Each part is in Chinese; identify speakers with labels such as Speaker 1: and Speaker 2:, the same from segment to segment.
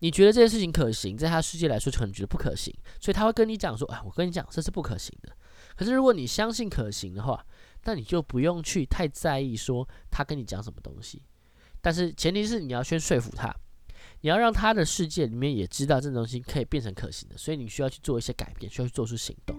Speaker 1: 你觉得这件事情可行，在他世界来说可能觉得不可行，所以他会跟你讲说：“哎，我跟你讲，这是不可行的。”可是如果你相信可行的话，那你就不用去太在意说他跟你讲什么东西。但是前提是你要先说服他，你要让他的世界里面也知道这东西可以变成可行的，所以你需要去做一些改变，需要去做出行动。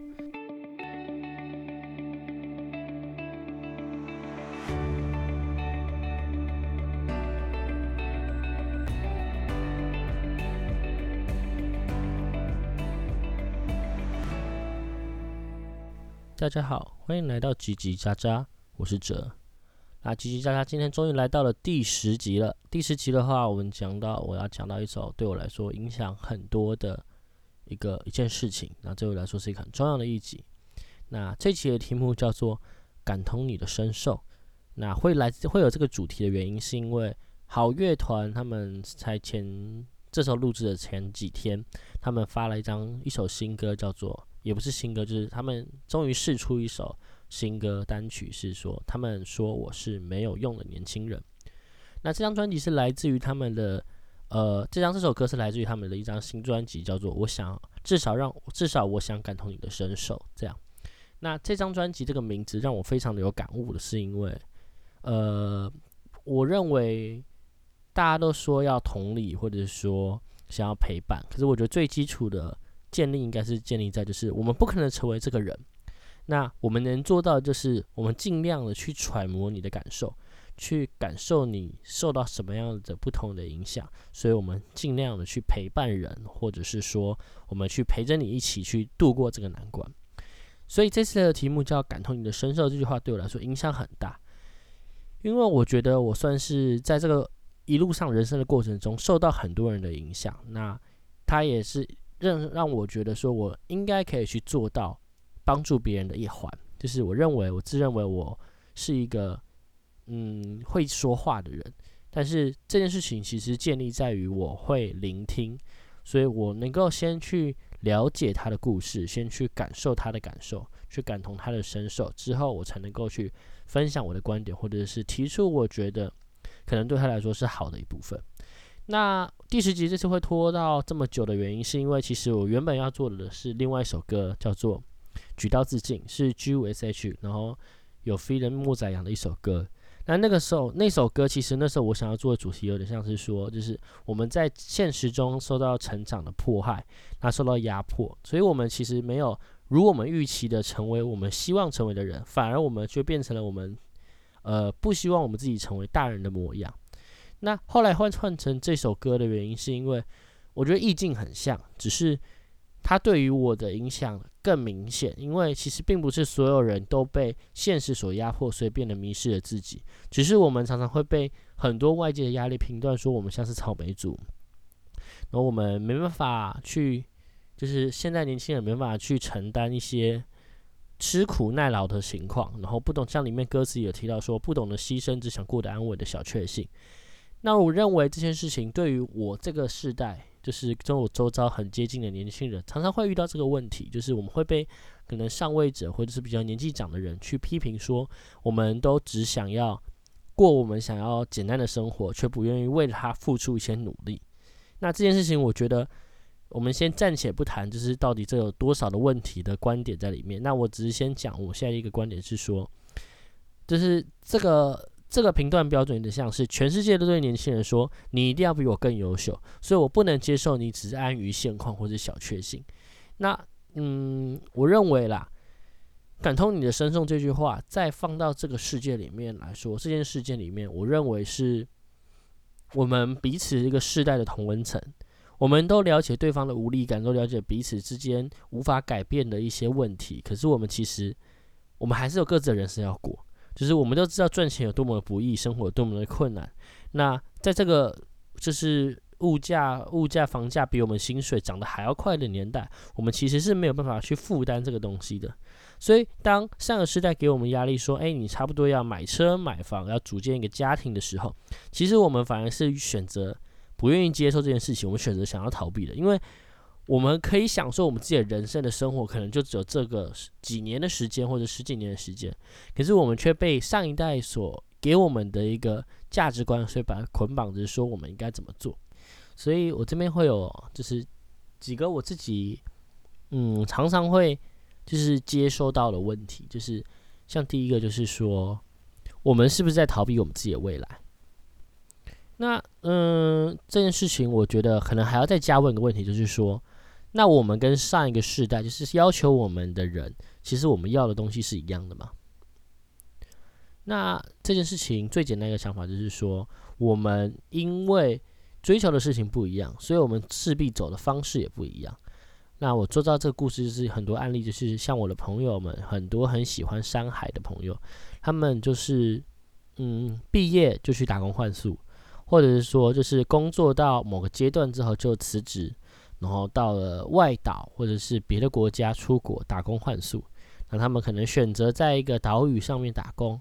Speaker 1: 大家好，欢迎来到叽叽喳喳，我是哲。那叽叽喳喳今天终于来到了第十集了。第十集的话，我们讲到我要讲到一首对我来说影响很多的一个一件事情，那对我来说是一个很重要的一集。那这期的题目叫做“感同你的身受”。那会来会有这个主题的原因，是因为好乐团他们才前这首录制的前几天，他们发了一张一首新歌，叫做。也不是新歌，就是他们终于试出一首新歌单曲，是说他们说我是没有用的年轻人。那这张专辑是来自于他们的，呃，这张这首歌是来自于他们的一张新专辑，叫做《我想至少让至少我想感同你的身受》。这样，那这张专辑这个名字让我非常的有感悟的是因为，呃，我认为大家都说要同理，或者说想要陪伴，可是我觉得最基础的。建立应该是建立在，就是我们不可能成为这个人，那我们能做到就是我们尽量的去揣摩你的感受，去感受你受到什么样的不同的影响，所以我们尽量的去陪伴人，或者是说我们去陪着你一起去度过这个难关。所以这次的题目叫“感同你的身受”，这句话对我来说影响很大，因为我觉得我算是在这个一路上人生的过程中受到很多人的影响，那他也是。让让我觉得说，我应该可以去做到帮助别人的一环，就是我认为我自认为我是一个嗯会说话的人，但是这件事情其实建立在于我会聆听，所以我能够先去了解他的故事，先去感受他的感受，去感同他的身受，之后我才能够去分享我的观点，或者是提出我觉得可能对他来说是好的一部分。那第十集这次会拖到这么久的原因，是因为其实我原本要做的是另外一首歌，叫做《举刀自尽》，是 G U S H，然后有飞人木仔阳的一首歌。那那个时候那首歌，其实那时候我想要做的主题有点像是说，就是我们在现实中受到成长的迫害，那受到压迫，所以我们其实没有如我们预期的成为我们希望成为的人，反而我们却变成了我们呃不希望我们自己成为大人的模样。那后来换换成这首歌的原因，是因为我觉得意境很像，只是它对于我的影响更明显。因为其实并不是所有人都被现实所压迫，所以变得迷失了自己。只是我们常常会被很多外界的压力评断说我们像是草莓族，然后我们没办法去，就是现在年轻人没办法去承担一些吃苦耐劳的情况，然后不懂像里面歌词有提到说不懂得牺牲，只想过得安稳的小确幸。那我认为这件事情对于我这个世代，就是跟我周遭很接近的年轻人，常常会遇到这个问题，就是我们会被可能上位者或者是比较年纪长的人去批评说，我们都只想要过我们想要简单的生活，却不愿意为了他付出一些努力。那这件事情，我觉得我们先暂且不谈，就是到底这有多少的问题的观点在里面。那我只是先讲我现在一个观点是说，就是这个。这个评断标准的像是全世界都对年轻人说，你一定要比我更优秀，所以我不能接受你只是安于现况或者小确幸。那，嗯，我认为啦，感通你的身受这句话，再放到这个世界里面来说，这件事件里面，我认为是我们彼此一个世代的同温层，我们都了解对方的无力感，都了解彼此之间无法改变的一些问题。可是我们其实，我们还是有各自的人生要过。就是我们都知道赚钱有多么的不易，生活有多么的困难。那在这个就是物价、物价、房价比我们薪水涨得还要快的年代，我们其实是没有办法去负担这个东西的。所以，当上个时代给我们压力说：“哎，你差不多要买车、买房，要组建一个家庭的时候”，其实我们反而是选择不愿意接受这件事情，我们选择想要逃避的，因为。我们可以享受我们自己的人生的生活，可能就只有这个几年的时间或者十几年的时间，可是我们却被上一代所给我们的一个价值观，所以把它捆绑着说我们应该怎么做。所以我这边会有就是几个我自己嗯常常会就是接收到的问题，就是像第一个就是说，我们是不是在逃避我们自己的未来？那嗯，这件事情我觉得可能还要再加问一个问题，就是说，那我们跟上一个世代，就是要求我们的人，其实我们要的东西是一样的吗？那这件事情最简单一个想法就是说，我们因为追求的事情不一样，所以我们势必走的方式也不一样。那我做到这个故事就是很多案例，就是像我的朋友们，很多很喜欢山海的朋友，他们就是嗯，毕业就去打工换宿。或者是说，就是工作到某个阶段之后就辞职，然后到了外岛或者是别的国家出国打工换宿。那他们可能选择在一个岛屿上面打工，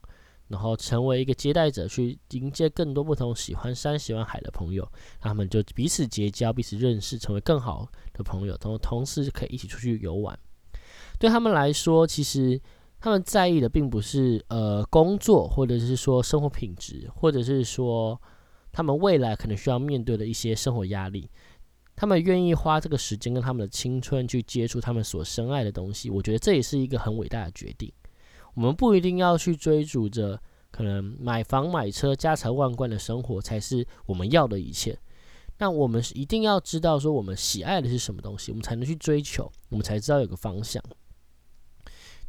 Speaker 1: 然后成为一个接待者，去迎接更多不同喜欢山喜欢海的朋友。他们就彼此结交，彼此认识，成为更好的朋友，同同时可以一起出去游玩。对他们来说，其实他们在意的并不是呃工作，或者是说生活品质，或者是说。他们未来可能需要面对的一些生活压力，他们愿意花这个时间跟他们的青春去接触他们所深爱的东西，我觉得这也是一个很伟大的决定。我们不一定要去追逐着可能买房买车、家财万贯的生活才是我们要的一切。那我们是一定要知道说我们喜爱的是什么东西，我们才能去追求，我们才知道有个方向。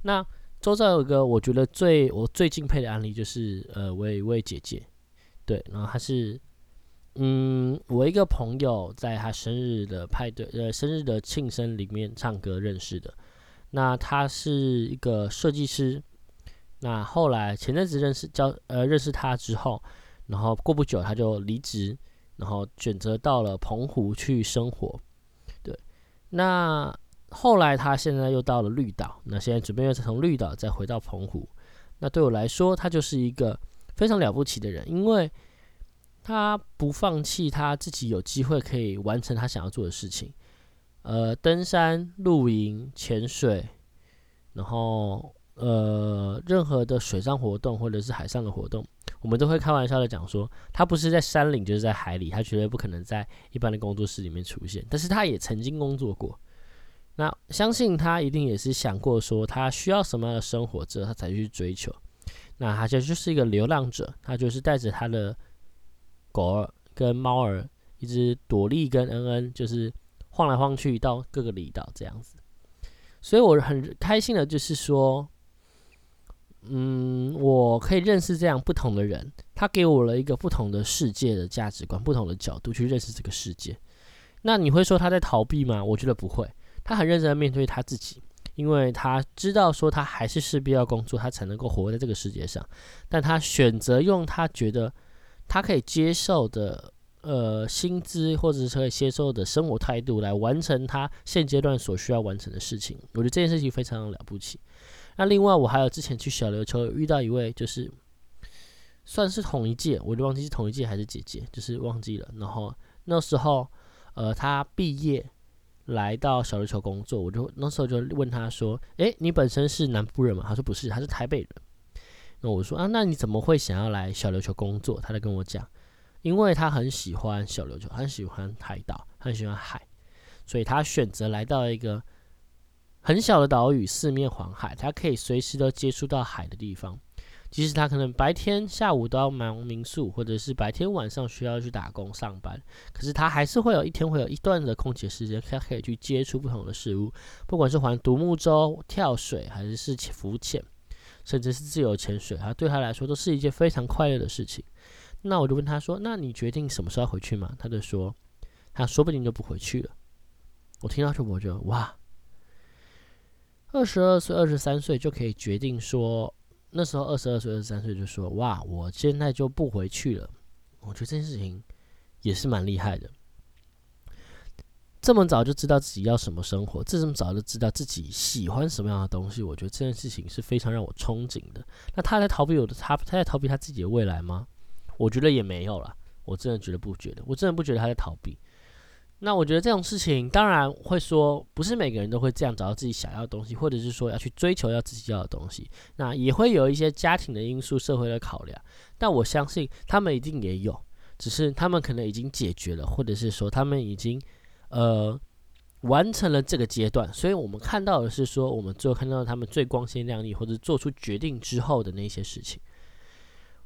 Speaker 1: 那周遭有一个我觉得最我最敬佩的案例，就是呃，我有一位姐姐。对，然后她是，嗯，我一个朋友在他生日的派对，呃，生日的庆生里面唱歌认识的。那他是一个设计师，那后来前阵子认识交，呃，认识他之后，然后过不久他就离职，然后选择到了澎湖去生活。对，那后来他现在又到了绿岛，那现在准备又从绿岛再回到澎湖。那对我来说，他就是一个。非常了不起的人，因为他不放弃他自己有机会可以完成他想要做的事情。呃，登山、露营、潜水，然后呃，任何的水上活动或者是海上的活动，我们都会开玩笑的讲说，他不是在山岭就是在海里，他绝对不可能在一般的工作室里面出现。但是他也曾经工作过，那相信他一定也是想过说，他需要什么样的生活之后，他才去追求。那他就就是一个流浪者，他就是带着他的狗儿跟猫儿，一只朵莉跟恩恩，就是晃来晃去到各个离岛这样子。所以我很开心的，就是说，嗯，我可以认识这样不同的人，他给我了一个不同的世界的价值观，不同的角度去认识这个世界。那你会说他在逃避吗？我觉得不会，他很认真的面对他自己。因为他知道说他还是势必要工作，他才能够活在这个世界上，但他选择用他觉得他可以接受的呃薪资或者是可以接受的生活态度来完成他现阶段所需要完成的事情。我觉得这件事情非常了不起。那另外我还有之前去小琉球遇到一位就是算是同一届，我都忘记是同一届还是姐姐，就是忘记了。然后那时候呃他毕业。来到小琉球工作，我就那时候就问他说：“诶，你本身是南部人吗？”他说：“不是，他是台北人。”那我说：“啊，那你怎么会想要来小琉球工作？”他在跟我讲，因为他很喜欢小琉球，很喜欢海岛，很喜欢海，所以他选择来到一个很小的岛屿，四面环海，他可以随时都接触到海的地方。即使他可能白天、下午都要忙民宿，或者是白天晚上需要去打工上班，可是他还是会有一天会有一段的空闲时间，他可以去接触不同的事物，不管是玩独木舟、跳水，还是是浮潜，甚至是自由潜水，啊对他来说都是一件非常快乐的事情。那我就问他说：“那你决定什么时候回去吗？”他就说：“他说不定就不回去了。”我听到这我就哇，二十二岁、二十三岁就可以决定说。那时候二十二岁、二十三岁就说：“哇，我现在就不回去了。”我觉得这件事情也是蛮厉害的。这么早就知道自己要什么生活，这么早就知道自己喜欢什么样的东西，我觉得这件事情是非常让我憧憬的。那他在逃避我的他，他在逃避他自己的未来吗？我觉得也没有了。我真的觉得不觉得，我真的不觉得他在逃避。那我觉得这种事情，当然会说，不是每个人都会这样找到自己想要的东西，或者是说要去追求要自己要的东西。那也会有一些家庭的因素、社会的考量。但我相信他们一定也有。只是他们可能已经解决了，或者是说他们已经呃完成了这个阶段，所以我们看到的是说，我们最后看到他们最光鲜亮丽或者做出决定之后的那些事情。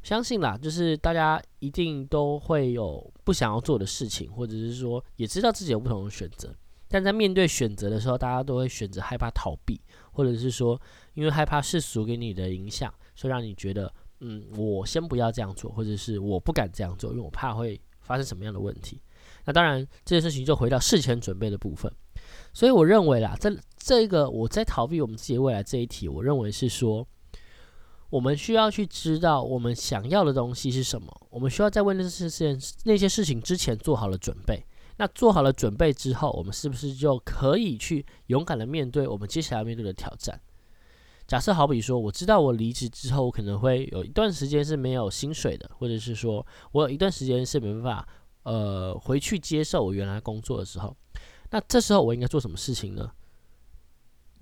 Speaker 1: 相信啦，就是大家一定都会有不想要做的事情，或者是说也知道自己有不同的选择，但在面对选择的时候，大家都会选择害怕逃避，或者是说因为害怕世俗给你的影响，所以让你觉得，嗯，我先不要这样做，或者是我不敢这样做，因为我怕会发生什么样的问题。那当然，这件事情就回到事前准备的部分。所以我认为啦，在这个我在逃避我们自己未来这一题，我认为是说。我们需要去知道我们想要的东西是什么。我们需要在为那些事情、那些事情之前做好了准备。那做好了准备之后，我们是不是就可以去勇敢的面对我们接下来要面对的挑战？假设好比说，我知道我离职之后，我可能会有一段时间是没有薪水的，或者是说我有一段时间是没办法呃回去接受我原来工作的时候，那这时候我应该做什么事情呢？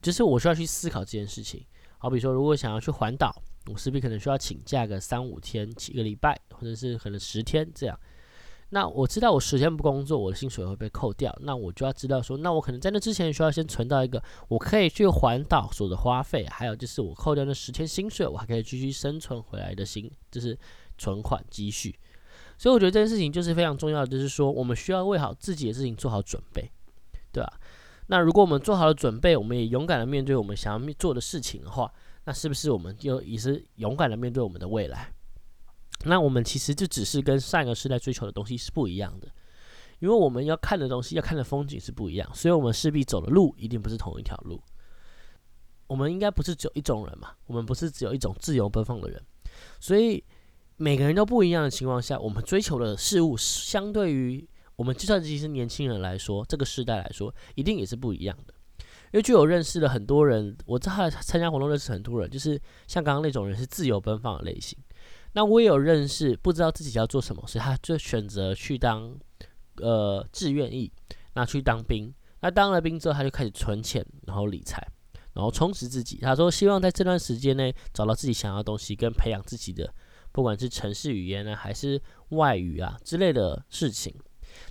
Speaker 1: 就是我需要去思考这件事情。好比说，如果想要去环岛。我势必可能需要请假个三五天、几个礼拜，或者是可能十天这样。那我知道我十天不工作，我的薪水会被扣掉。那我就要知道说，那我可能在那之前需要先存到一个我可以去环岛所的花费，还有就是我扣掉那十天薪水，我还可以继续生存回来的薪，就是存款积蓄。所以我觉得这件事情就是非常重要的，就是说我们需要为好自己的事情做好准备，对吧？那如果我们做好了准备，我们也勇敢的面对我们想要做的事情的话。那是不是我们就也是勇敢的面对我们的未来？那我们其实就只是跟上一个时代追求的东西是不一样的，因为我们要看的东西、要看的风景是不一样，所以我们势必走的路一定不是同一条路。我们应该不是只有一种人嘛？我们不是只有一种自由奔放的人，所以每个人都不一样的情况下，我们追求的事物相对于我们计算机是年轻人来说，这个时代来说，一定也是不一样的。因为就有认识的很多人，我在参加活动认识很多人，就是像刚刚那种人是自由奔放的类型。那我也有认识不知道自己要做什么，所以他就选择去当呃志愿役，那去当兵。那当了兵之后，他就开始存钱，然后理财，然后充实自己。他说希望在这段时间内找到自己想要的东西，跟培养自己的不管是城市语言呢，还是外语啊之类的事情。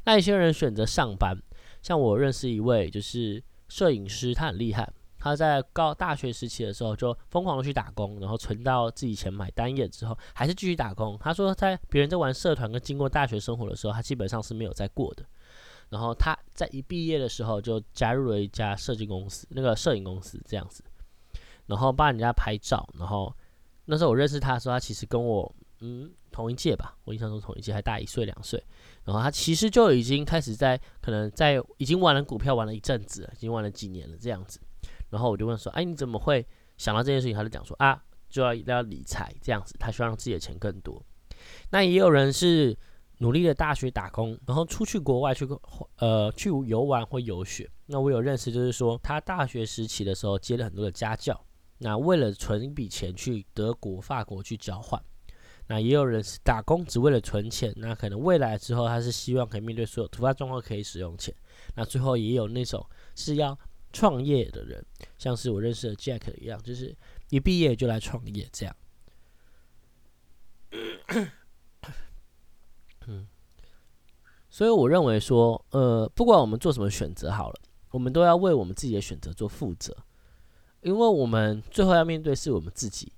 Speaker 1: 那一些人选择上班，像我认识一位就是。摄影师他很厉害，他在高大学时期的时候就疯狂的去打工，然后存到自己钱买单页之后，还是继续打工。他说在别人在玩社团跟经过大学生活的时候，他基本上是没有在过的。然后他在一毕业的时候就加入了一家设计公司，那个摄影公司这样子，然后帮人家拍照。然后那时候我认识他的时候，他其实跟我嗯同一届吧，我印象中同一届，还大一岁两岁。然后他其实就已经开始在可能在已经玩了股票玩了一阵子，已经玩了几年了这样子。然后我就问说：“哎，你怎么会想到这件事情？”他就讲说：“啊，就要要理财这样子，他希望让自己的钱更多。”那也有人是努力的大学打工，然后出去国外去呃去游玩或游学。那我有认识，就是说他大学时期的时候接了很多的家教，那为了存一笔钱去德国、法国去交换。那也有人是打工只为了存钱，那可能未来之后他是希望可以面对所有突发状况可以使用钱。那最后也有那种是要创业的人，像是我认识的 Jack 一样，就是一毕业就来创业这样。嗯，所以我认为说，呃，不管我们做什么选择好了，我们都要为我们自己的选择做负责，因为我们最后要面对是我们自己。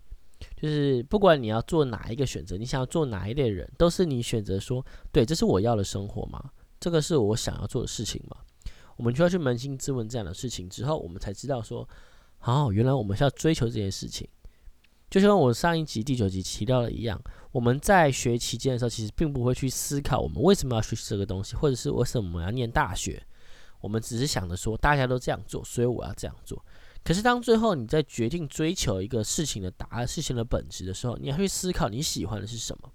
Speaker 1: 就是不管你要做哪一个选择，你想要做哪一类人，都是你选择说，对，这是我要的生活吗？这个是我想要做的事情吗？我们就要去扪心自问这样的事情之后，我们才知道说，好，原来我们是要追求这件事情。就像我上一集第九集提到的一样，我们在学期间的时候，其实并不会去思考我们为什么要学习这个东西，或者是为什么要念大学。我们只是想着说，大家都这样做，所以我要这样做。可是，当最后你在决定追求一个事情的答案、事情的本质的时候，你要去思考你喜欢的是什么。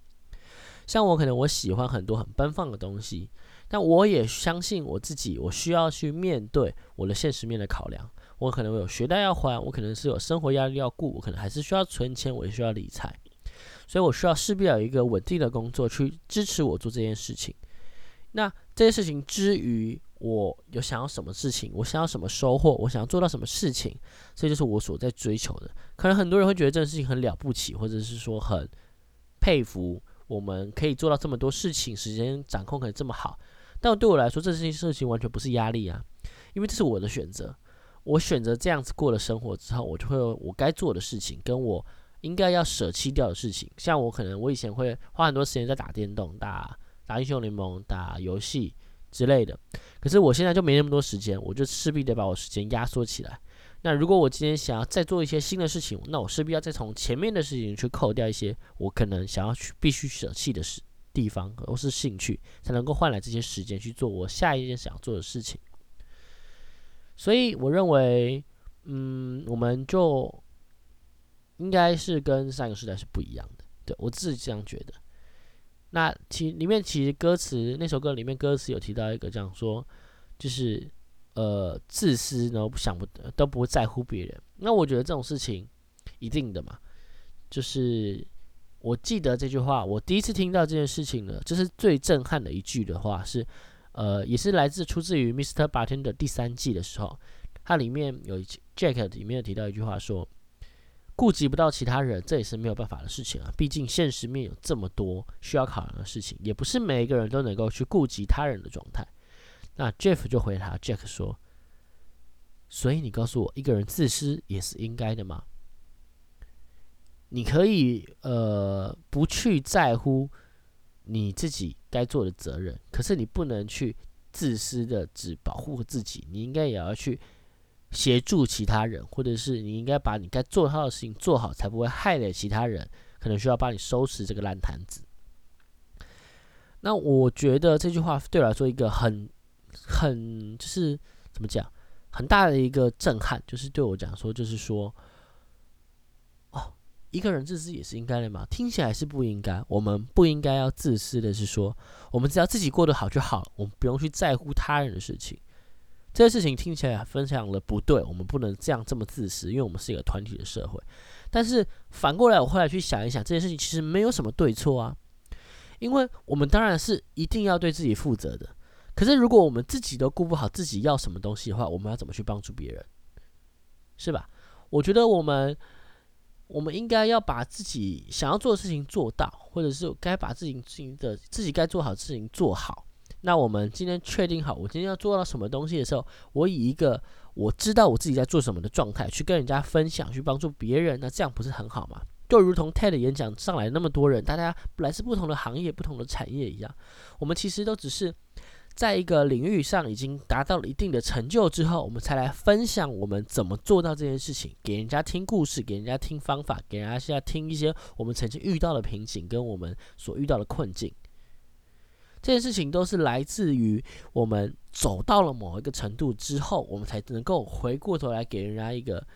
Speaker 1: 像我，可能我喜欢很多很奔放的东西，但我也相信我自己，我需要去面对我的现实面的考量。我可能有学贷要还，我可能是有生活压力要顾，我可能还是需要存钱，我也需要理财，所以我需要势必要有一个稳定的工作去支持我做这件事情。那这些事情之余，我有想要什么事情，我想要什么收获，我想要做到什么事情，这就是我所在追求的。可能很多人会觉得这件事情很了不起，或者是说很佩服我们可以做到这么多事情，时间掌控可以这么好。但对我来说，这些事情完全不是压力啊，因为这是我的选择。我选择这样子过了生活之后，我就会有我该做的事情，跟我应该要舍弃掉的事情。像我可能我以前会花很多时间在打电动、打打英雄联盟、打游戏之类的，可是我现在就没那么多时间，我就势必得把我时间压缩起来。那如果我今天想要再做一些新的事情，那我势必要再从前面的事情去扣掉一些我可能想要去必须舍弃的事地方，或是兴趣，才能够换来这些时间去做我下一件想要做的事情。所以我认为，嗯，我们就应该是跟上一个时代是不一样的。对我自己这样觉得。那其里面其实歌词那首歌里面歌词有提到一个这样说，就是呃自私，然后不想不都不会在乎别人。那我觉得这种事情一定的嘛。就是我记得这句话，我第一次听到这件事情呢，就是最震撼的一句的话是。呃，也是来自出自于《Mr. Barton》的第三季的时候，它里面有 Jack 里面有提到一句话说：“顾及不到其他人，这也是没有办法的事情啊。毕竟现实面有这么多需要考量的事情，也不是每一个人都能够去顾及他人的状态。”那 Jeff 就回答 Jack 说：“所以你告诉我，一个人自私也是应该的吗？你可以呃不去在乎。”你自己该做的责任，可是你不能去自私的只保护自己，你应该也要去协助其他人，或者是你应该把你该做好的事情做好，才不会害了其他人，可能需要帮你收拾这个烂摊子。那我觉得这句话对我来说一个很很就是怎么讲，很大的一个震撼，就是对我讲说，就是说。哦一个人自私也是应该的嘛？听起来是不应该。我们不应该要自私的是说，我们只要自己过得好就好，我们不用去在乎他人的事情。这件事情听起来分享了不对，我们不能这样这么自私，因为我们是一个团体的社会。但是反过来，我后来去想一想，这件事情其实没有什么对错啊，因为我们当然是一定要对自己负责的。可是如果我们自己都顾不好自己要什么东西的话，我们要怎么去帮助别人？是吧？我觉得我们。我们应该要把自己想要做的事情做到，或者是该把自己自己的自己该做好的事情做好。那我们今天确定好，我今天要做到什么东西的时候，我以一个我知道我自己在做什么的状态去跟人家分享，去帮助别人，那这样不是很好吗？就如同 TED 演讲上来那么多人，大家来自不同的行业、不同的产业一样，我们其实都只是。在一个领域上已经达到了一定的成就之后，我们才来分享我们怎么做到这件事情，给人家听故事，给人家听方法，给人家听一些我们曾经遇到的瓶颈跟我们所遇到的困境。这件事情都是来自于我们走到了某一个程度之后，我们才能够回过头来给人家一个，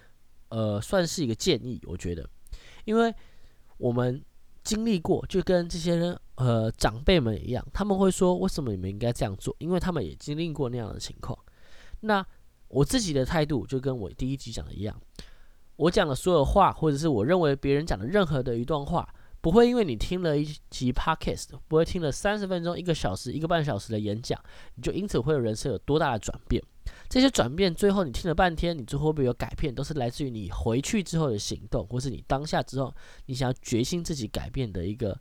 Speaker 1: 呃，算是一个建议。我觉得，因为我们。经历过，就跟这些人呃长辈们一样，他们会说为什么你们应该这样做？因为他们也经历过那样的情况。那我自己的态度就跟我第一集讲的一样，我讲的所有话，或者是我认为别人讲的任何的一段话。不会因为你听了一集 podcast，不会听了三十分钟、一个小时、一个半小时的演讲，你就因此会有人生有多大的转变？这些转变最后你听了半天，你最后会不会有改变？都是来自于你回去之后的行动，或是你当下之后你想要决心自己改变的一个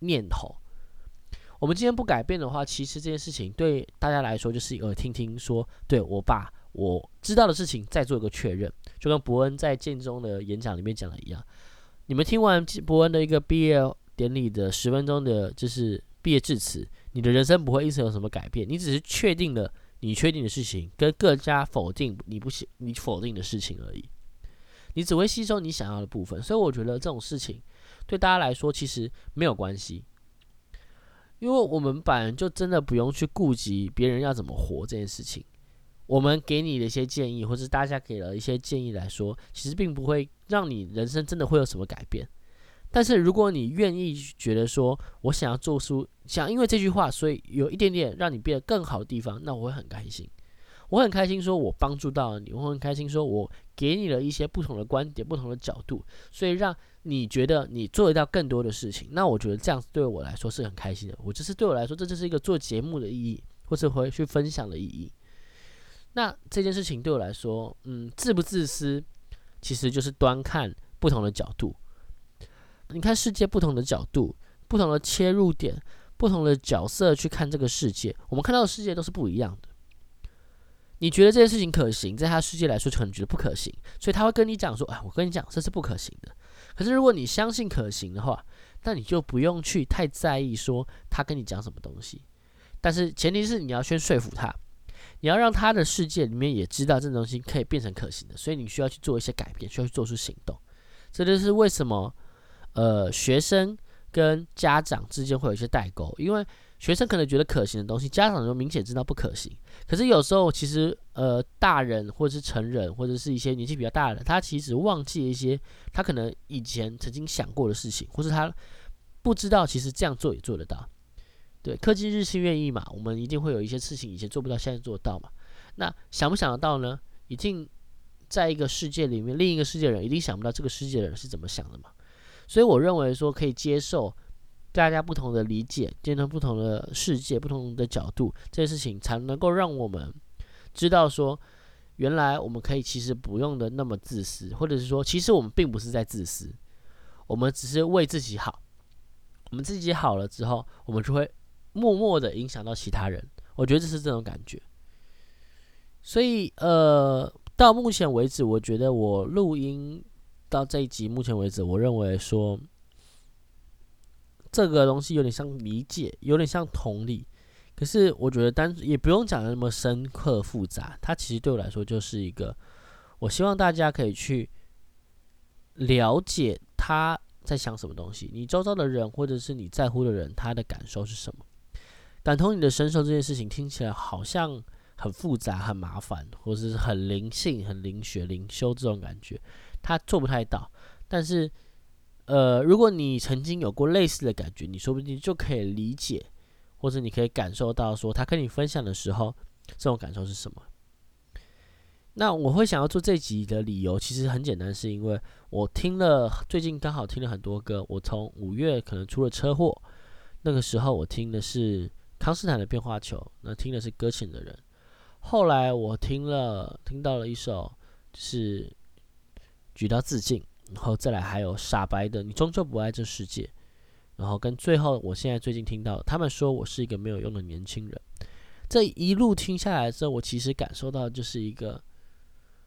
Speaker 1: 念头。我们今天不改变的话，其实这件事情对大家来说就是一个听听说，对我把我知道的事情再做一个确认，就跟伯恩在建中的演讲里面讲的一样。你们听完伯恩的一个毕业典礼的十分钟的，就是毕业致辞，你的人生不会因此有什么改变，你只是确定了你确定的事情，跟更加否定你不行你否定的事情而已。你只会吸收你想要的部分，所以我觉得这种事情对大家来说其实没有关系，因为我们本来就真的不用去顾及别人要怎么活这件事情。我们给你的一些建议，或者大家给了一些建议来说，其实并不会让你人生真的会有什么改变。但是如果你愿意觉得说，我想要做出想因为这句话，所以有一点点让你变得更好的地方，那我会很开心。我很开心说，我帮助到了你，我很开心说我给你了一些不同的观点、不同的角度，所以让你觉得你做得到更多的事情。那我觉得这样子对我来说是很开心的。我就是对我来说，这就是一个做节目的意义，或者回去分享的意义。那这件事情对我来说，嗯，自不自私，其实就是端看不同的角度。你看世界不同的角度，不同的切入点、不同的角色去看这个世界，我们看到的世界都是不一样的。你觉得这件事情可行，在他世界来说可能觉得不可行，所以他会跟你讲说：“哎，我跟你讲，这是不可行的。”可是如果你相信可行的话，那你就不用去太在意说他跟你讲什么东西。但是前提是你要先说服他，你要让他的世界里面也知道这东西可以变成可行的，所以你需要去做一些改变，需要去做出行动。这就是为什么，呃，学生跟家长之间会有一些代沟，因为。学生可能觉得可行的东西，家长就明显知道不可行。可是有时候，其实呃，大人或者是成人，或者是一些年纪比较大的，他其实忘记一些他可能以前曾经想过的事情，或是他不知道其实这样做也做得到。对，科技日新月异嘛，我们一定会有一些事情以前做不到，现在做到嘛。那想不想得到呢？一定在一个世界里面，另一个世界人一定想不到这个世界的人是怎么想的嘛。所以我认为说可以接受。大家不同的理解，见到不同的世界、不同的角度，这些事情才能够让我们知道说，原来我们可以其实不用的那么自私，或者是说，其实我们并不是在自私，我们只是为自己好。我们自己好了之后，我们就会默默的影响到其他人。我觉得这是这种感觉。所以，呃，到目前为止，我觉得我录音到这一集，目前为止，我认为说。这个东西有点像理解，有点像同理，可是我觉得单也不用讲的那么深刻复杂。它其实对我来说就是一个，我希望大家可以去了解他在想什么东西，你周遭的人或者是你在乎的人，他的感受是什么。感同你的身受这件事情听起来好像很复杂、很麻烦，或者是很灵性、很灵学、灵修这种感觉，他做不太到，但是。呃，如果你曾经有过类似的感觉，你说不定就可以理解，或者你可以感受到说他跟你分享的时候，这种感受是什么。那我会想要做这集的理由，其实很简单，是因为我听了最近刚好听了很多歌。我从五月可能出了车祸，那个时候我听的是康斯坦的变化球，那听的是搁浅的人。后来我听了听到了一首是举到自尽。然后再来还有傻白的，你终究不爱这世界。然后跟最后，我现在最近听到他们说我是一个没有用的年轻人。这一路听下来之后，我其实感受到就是一个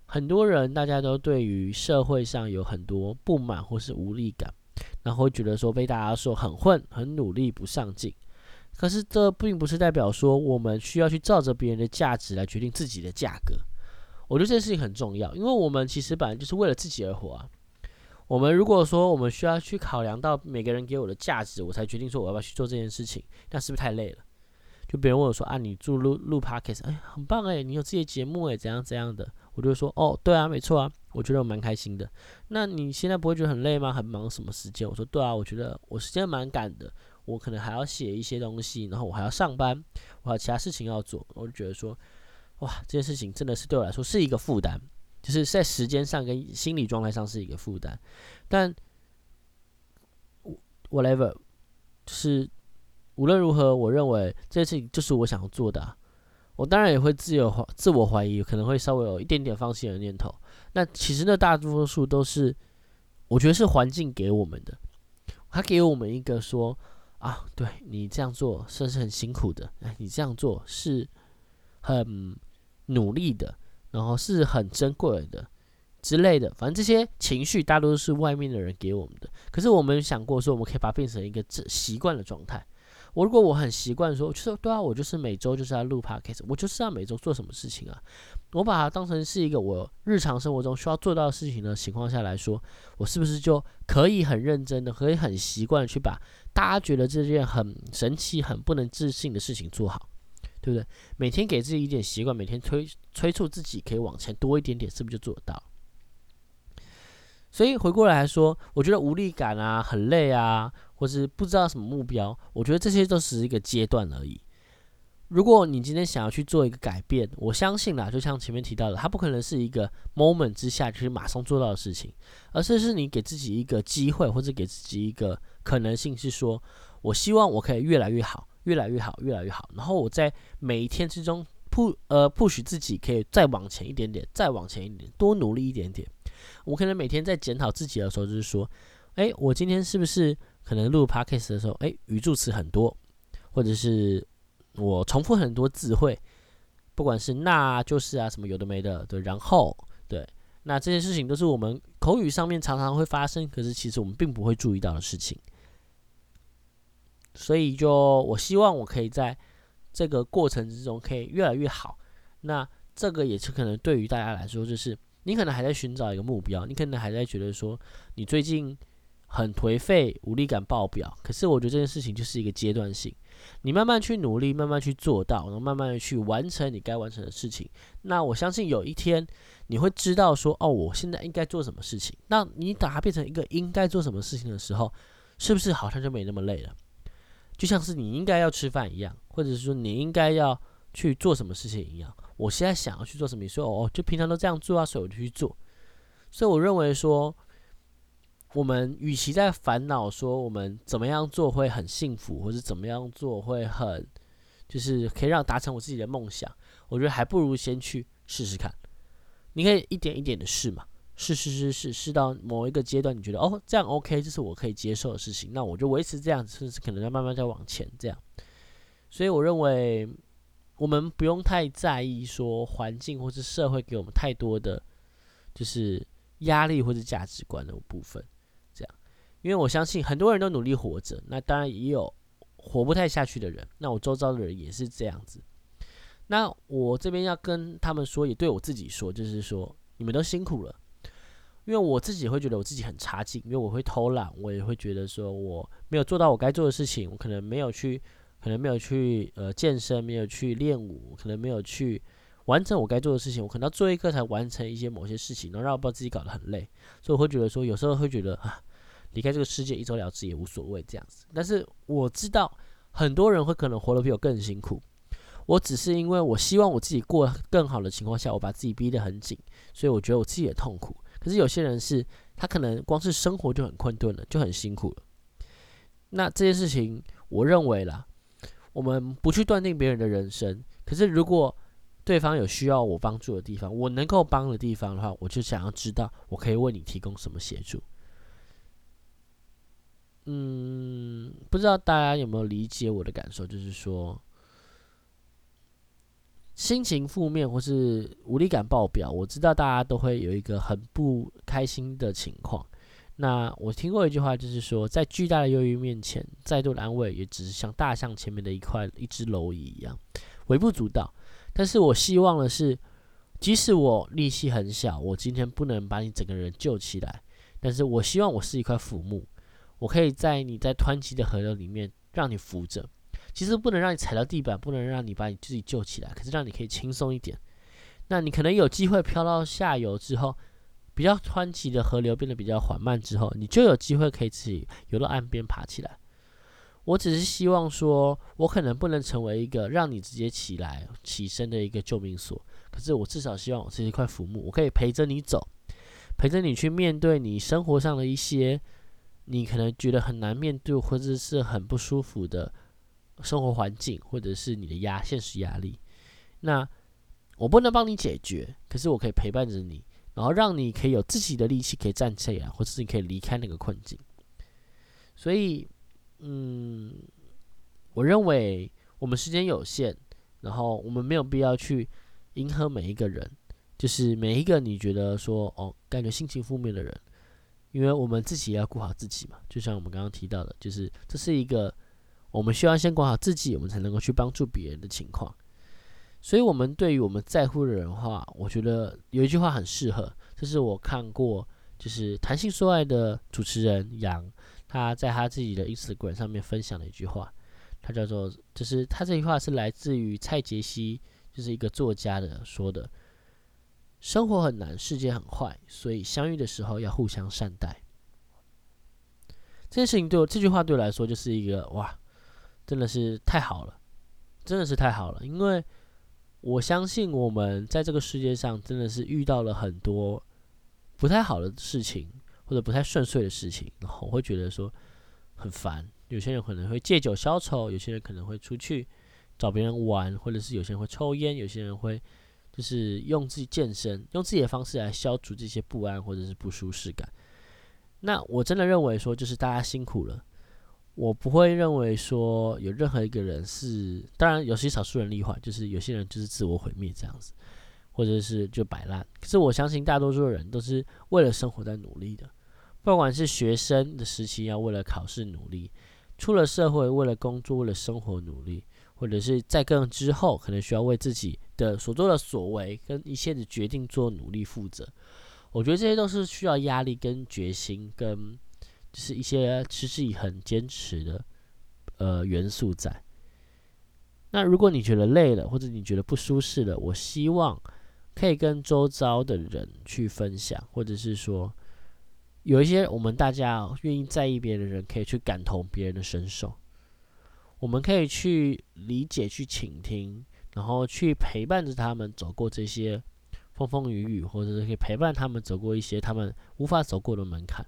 Speaker 1: 很多人大家都对于社会上有很多不满或是无力感，然后会觉得说被大家说很混、很努力、不上进。可是这并不是代表说我们需要去照着别人的价值来决定自己的价格。我觉得这件事情很重要，因为我们其实本来就是为了自己而活啊。我们如果说我们需要去考量到每个人给我的价值，我才决定说我要不要去做这件事情，那是不是太累了？就别人问我说啊，你做录录 podcast，哎，很棒哎，你有自己的节目哎，怎样怎样的？我就说哦，对啊，没错啊，我觉得我蛮开心的。那你现在不会觉得很累吗？很忙什么时间？我说对啊，我觉得我时间蛮赶的，我可能还要写一些东西，然后我还要上班，我还有其他事情要做，我就觉得说，哇，这件事情真的是对我来说是一个负担。就是在时间上跟心理状态上是一个负担，但 whatever，是无论如何，我认为这件事情就是我想要做的。我当然也会自由怀自我怀疑，可能会稍微有一点点放弃的念头。那其实那大多数都是，我觉得是环境给我们的，他给我们一个说啊，对你这样做是是很辛苦的，哎，你这样做是很努力的。然后是很珍贵的之类的，反正这些情绪大多都是外面的人给我们的。可是我们想过说，我们可以把它变成一个习惯的状态。我如果我很习惯说，就是对啊，我就是每周就是要录 podcast，我就是要每周做什么事情啊？我把它当成是一个我日常生活中需要做到的事情的情况下来说，我是不是就可以很认真的，可以很习惯去把大家觉得这件很神奇、很不能置信的事情做好？对不对？每天给自己一点习惯，每天催催促自己可以往前多一点点，是不是就做得到？所以回过来说，我觉得无力感啊，很累啊，或是不知道什么目标，我觉得这些都只是一个阶段而已。如果你今天想要去做一个改变，我相信啦，就像前面提到的，它不可能是一个 moment 之下就是马上做到的事情，而是是你给自己一个机会，或者给自己一个可能性，是说我希望我可以越来越好。越来越好，越来越好。然后我在每一天之中，不呃不许自己可以再往前一点点，再往前一点，多努力一点点。我可能每天在检讨自己的时候，就是说，哎，我今天是不是可能录 podcast 的时候，哎，语助词很多，或者是我重复很多字汇，不管是那就是啊什么有的没的，对，然后对，那这些事情都是我们口语上面常常会发生，可是其实我们并不会注意到的事情。所以就我希望我可以在这个过程之中可以越来越好。那这个也是可能对于大家来说，就是你可能还在寻找一个目标，你可能还在觉得说你最近。很颓废，无力感爆表。可是我觉得这件事情就是一个阶段性，你慢慢去努力，慢慢去做到，然后慢慢的去完成你该完成的事情。那我相信有一天你会知道说，哦，我现在应该做什么事情。那你把它变成一个应该做什么事情的时候，是不是好像就没那么累了？就像是你应该要吃饭一样，或者是说你应该要去做什么事情一样。我现在想要去做什么，你说哦，就平常都这样做啊，所以我就去做。所以我认为说。我们与其在烦恼说我们怎么样做会很幸福，或者怎么样做会很，就是可以让达成我自己的梦想，我觉得还不如先去试试看。你可以一点一点的试嘛，试试试试试到某一个阶段，你觉得哦这样 OK，这是我可以接受的事情，那我就维持这样子，甚至可能要慢慢再往前这样。所以我认为我们不用太在意说环境或是社会给我们太多的就是压力或者价值观的部分。因为我相信很多人都努力活着，那当然也有活不太下去的人。那我周遭的人也是这样子。那我这边要跟他们说，也对我自己说，就是说你们都辛苦了。因为我自己会觉得我自己很差劲，因为我会偷懒，我也会觉得说我没有做到我该做的事情，我可能没有去，可能没有去呃健身，没有去练舞，可能没有去完成我该做的事情。我可能要做一个才完成一些某些事情，然后让我把自己搞得很累。所以我会觉得说，有时候会觉得啊。离开这个世界一走了之也无所谓这样子，但是我知道很多人会可能活得比我更辛苦。我只是因为我希望我自己过更好的情况下，我把自己逼得很紧，所以我觉得我自己也痛苦。可是有些人是他可能光是生活就很困顿了，就很辛苦了。那这件事情，我认为啦，我们不去断定别人的人生。可是如果对方有需要我帮助的地方，我能够帮的地方的话，我就想要知道我可以为你提供什么协助。嗯，不知道大家有没有理解我的感受，就是说，心情负面或是无力感爆表，我知道大家都会有一个很不开心的情况。那我听过一句话，就是说，在巨大的忧郁面前，再多的安慰也只是像大象前面的一块一只蝼蚁一样，微不足道。但是我希望的是，即使我力气很小，我今天不能把你整个人救起来，但是我希望我是一块浮木。我可以在你在湍急的河流里面让你浮着，其实不能让你踩到地板，不能让你把你自己救起来，可是让你可以轻松一点。那你可能有机会漂到下游之后，比较湍急的河流变得比较缓慢之后，你就有机会可以自己游到岸边爬起来。我只是希望说，我可能不能成为一个让你直接起来起身的一个救命索，可是我至少希望我是一块浮木，我可以陪着你走，陪着你去面对你生活上的一些。你可能觉得很难面对，或者是很不舒服的生活环境，或者是你的压现实压力。那我不能帮你解决，可是我可以陪伴着你，然后让你可以有自己的力气可以站起来，或者是你可以离开那个困境。所以，嗯，我认为我们时间有限，然后我们没有必要去迎合每一个人，就是每一个你觉得说哦，感觉心情负面的人。因为我们自己也要顾好自己嘛，就像我们刚刚提到的，就是这是一个我们需要先管好自己，我们才能够去帮助别人的情况。所以，我们对于我们在乎的人话，我觉得有一句话很适合，这是我看过，就是谈性说爱的主持人杨，他在他自己的 Instagram 上面分享的一句话，他叫做，就是他这句话是来自于蔡杰西，就是一个作家的说的。生活很难，世界很坏，所以相遇的时候要互相善待。这件事情对我这句话对我来说就是一个哇，真的是太好了，真的是太好了。因为我相信我们在这个世界上真的是遇到了很多不太好的事情，或者不太顺遂的事情，然后我会觉得说很烦。有些人可能会借酒消愁，有些人可能会出去找别人玩，或者是有些人会抽烟，有些人会。就是用自己健身，用自己的方式来消除这些不安或者是不舒适感。那我真的认为说，就是大家辛苦了。我不会认为说有任何一个人是，当然有些少数人例外，就是有些人就是自我毁灭这样子，或者是就摆烂。可是我相信大多数的人都是为了生活在努力的，不管是学生的时期要为了考试努力，出了社会为了工作为了生活努力，或者是在更之后可能需要为自己的所做的所为跟一切的决定做努力负责。我觉得这些都是需要压力跟决心跟。就是一些持之以恒、坚持的呃元素在。那如果你觉得累了，或者你觉得不舒适了，我希望可以跟周遭的人去分享，或者是说有一些我们大家愿意在意别人的人，可以去感同别人的身受。我们可以去理解、去倾听，然后去陪伴着他们走过这些风风雨雨，或者是可以陪伴他们走过一些他们无法走过的门槛。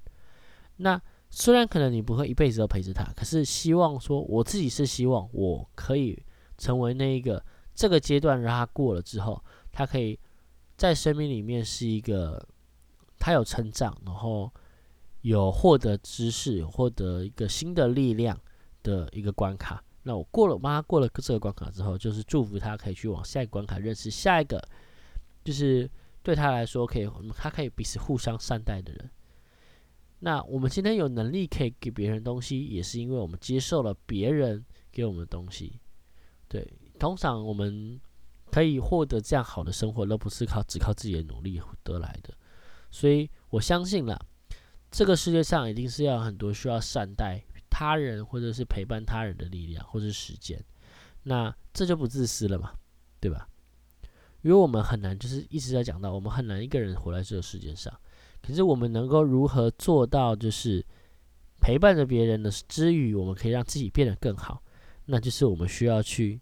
Speaker 1: 那虽然可能你不会一辈子都陪着他，可是希望说，我自己是希望我可以成为那一个这个阶段让他过了之后，他可以在生命里面是一个他有成长，然后有获得知识，获得一个新的力量的一个关卡。那我过了，帮他过了这个关卡之后，就是祝福他可以去往下一个关卡，认识下一个，就是对他来说可以，他可以彼此互相善待的人。那我们今天有能力可以给别人东西，也是因为我们接受了别人给我们的东西。对，通常我们可以获得这样好的生活，都不是靠只靠自己的努力得来的。所以我相信了，这个世界上一定是要很多需要善待他人，或者是陪伴他人的力量，或者是时间。那这就不自私了嘛，对吧？因为我们很难，就是一直在讲到，我们很难一个人活在这个世界上。可是我们能够如何做到，就是陪伴着别人的之余，我们可以让自己变得更好，那就是我们需要去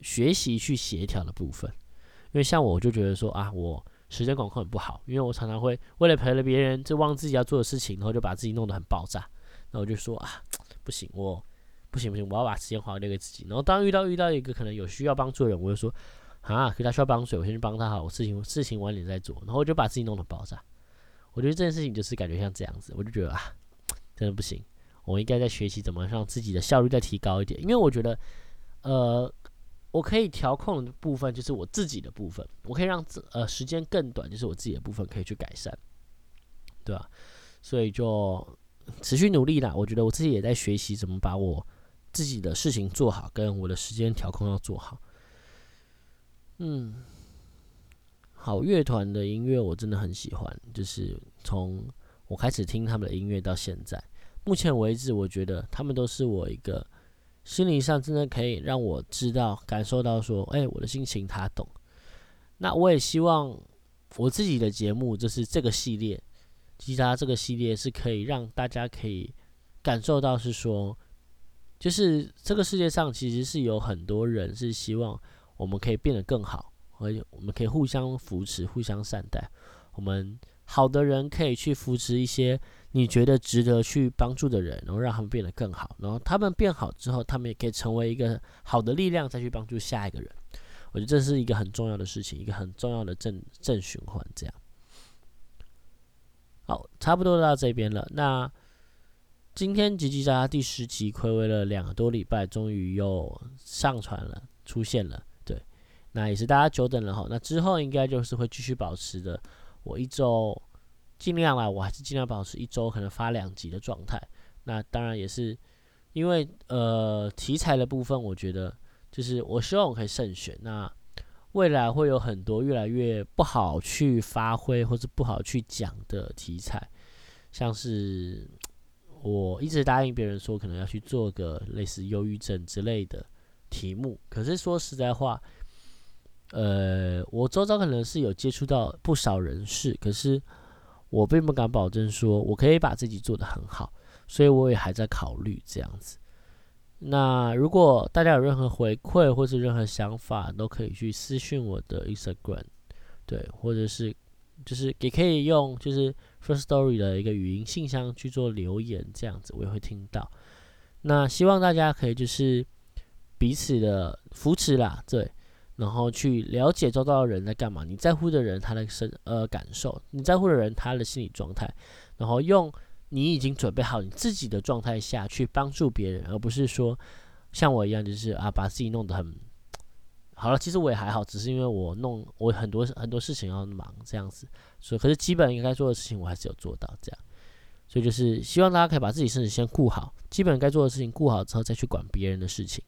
Speaker 1: 学习去协调的部分。因为像我就觉得说啊，我时间管控很不好，因为我常常会为了陪了别人，就忘自己要做的事情，然后就把自己弄得很爆炸。那我就说啊，不行，我不行不行，我要把时间还留给自己。然后当遇到遇到一个可能有需要帮助的人，我就说啊，可他需要帮助，我先去帮他好，我事情事情晚点再做。然后我就把自己弄得爆炸。我觉得这件事情就是感觉像这样子，我就觉得啊，真的不行。我应该在学习怎么让自己的效率再提高一点，因为我觉得，呃，我可以调控的部分就是我自己的部分，我可以让自呃时间更短，就是我自己的部分可以去改善，对吧？所以就持续努力啦。我觉得我自己也在学习怎么把我自己的事情做好，跟我的时间调控要做好。嗯。好乐团的音乐我真的很喜欢，就是从我开始听他们的音乐到现在，目前为止，我觉得他们都是我一个心理上真的可以让我知道、感受到说，哎，我的心情他懂。那我也希望我自己的节目，就是这个系列，吉他这个系列是可以让大家可以感受到，是说，就是这个世界上其实是有很多人是希望我们可以变得更好。而且我们可以互相扶持、互相善待。我们好的人可以去扶持一些你觉得值得去帮助的人，然后让他们变得更好。然后他们变好之后，他们也可以成为一个好的力量，再去帮助下一个人。我觉得这是一个很重要的事情，一个很重要的正正循环。这样，好，差不多到这边了。那今天吉吉家第十集，暌违了两个多礼拜，终于又上传了，出现了。对那也是大家久等了哈，那之后应该就是会继续保持的，我一周尽量啦，我还是尽量保持一周可能发两集的状态。那当然也是因为呃题材的部分，我觉得就是我希望我可以慎选。那未来会有很多越来越不好去发挥或者不好去讲的题材，像是我一直答应别人说可能要去做个类似忧郁症之类的题目，可是说实在话。呃，我周遭可能是有接触到不少人士，可是我并不敢保证说我可以把自己做得很好，所以我也还在考虑这样子。那如果大家有任何回馈或是任何想法，都可以去私信我的 Instagram，对，或者是就是也可以用就是 First Story 的一个语音信箱去做留言，这样子我也会听到。那希望大家可以就是彼此的扶持啦，对。然后去了解周遭的人在干嘛，你在乎的人他的生呃感受，你在乎的人他的心理状态，然后用你已经准备好你自己的状态下去帮助别人，而不是说像我一样，就是啊把自己弄得很好了。其实我也还好，只是因为我弄我很多很多事情要忙这样子，所以可是基本应该做的事情我还是有做到这样。所以就是希望大家可以把自己身体先顾好，基本该做的事情顾好之后再去管别人的事情。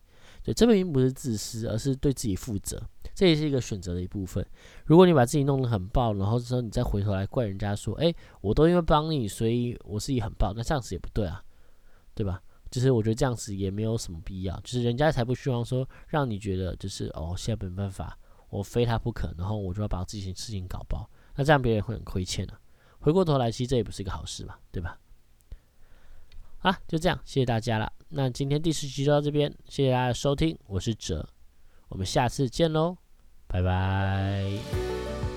Speaker 1: 对，这并不是自私，而是对自己负责。这也是一个选择的一部分。如果你把自己弄得很爆，然后之后你再回头来怪人家说：“哎，我都因为帮你，所以我自己很爆。”那这样子也不对啊，对吧？就是我觉得这样子也没有什么必要。就是人家才不希望说让你觉得就是哦，现在没办法，我非他不可，然后我就要把自己事情搞爆。那这样别人会很亏欠的。回过头来，其实这也不是一个好事嘛，对吧？啊，就这样，谢谢大家了。那今天第十集就到这边，谢谢大家的收听，我是哲，我们下次见喽。拜拜。